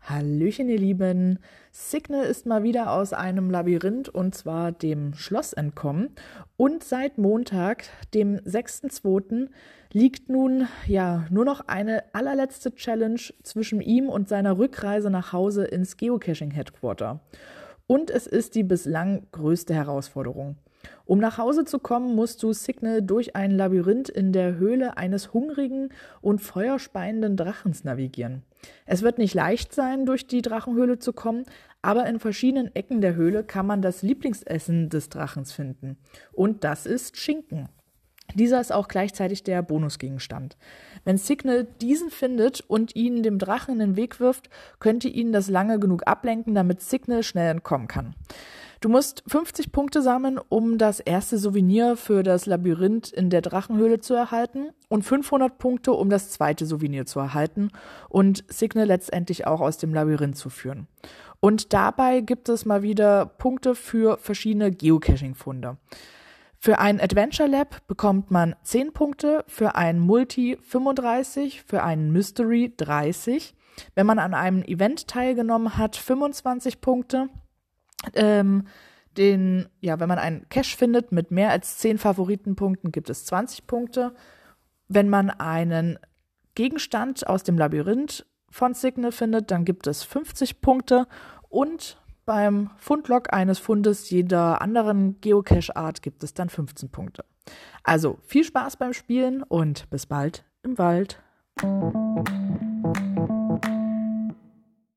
Hallöchen, ihr Lieben. Signal ist mal wieder aus einem Labyrinth und zwar dem Schloss entkommen. Und seit Montag, dem 6.2., liegt nun ja nur noch eine allerletzte Challenge zwischen ihm und seiner Rückreise nach Hause ins Geocaching Headquarter. Und es ist die bislang größte Herausforderung. Um nach Hause zu kommen, musst du Signal durch ein Labyrinth in der Höhle eines hungrigen und feuerspeienden Drachens navigieren. Es wird nicht leicht sein, durch die Drachenhöhle zu kommen, aber in verschiedenen Ecken der Höhle kann man das Lieblingsessen des Drachens finden. Und das ist Schinken. Dieser ist auch gleichzeitig der Bonusgegenstand. Wenn Signal diesen findet und ihn dem Drachen in den Weg wirft, könnte ihn das lange genug ablenken, damit Signal schnell entkommen kann. Du musst 50 Punkte sammeln, um das erste Souvenir für das Labyrinth in der Drachenhöhle zu erhalten und 500 Punkte, um das zweite Souvenir zu erhalten und Signal letztendlich auch aus dem Labyrinth zu führen. Und dabei gibt es mal wieder Punkte für verschiedene Geocaching-Funde. Für ein Adventure Lab bekommt man 10 Punkte, für ein Multi 35, für einen Mystery 30. Wenn man an einem Event teilgenommen hat, 25 Punkte ähm, den, ja, wenn man einen Cache findet mit mehr als 10 Favoritenpunkten, gibt es 20 Punkte. Wenn man einen Gegenstand aus dem Labyrinth von Signal findet, dann gibt es 50 Punkte und beim Fundlog eines Fundes jeder anderen Geocache-Art gibt es dann 15 Punkte. Also viel Spaß beim Spielen und bis bald im Wald.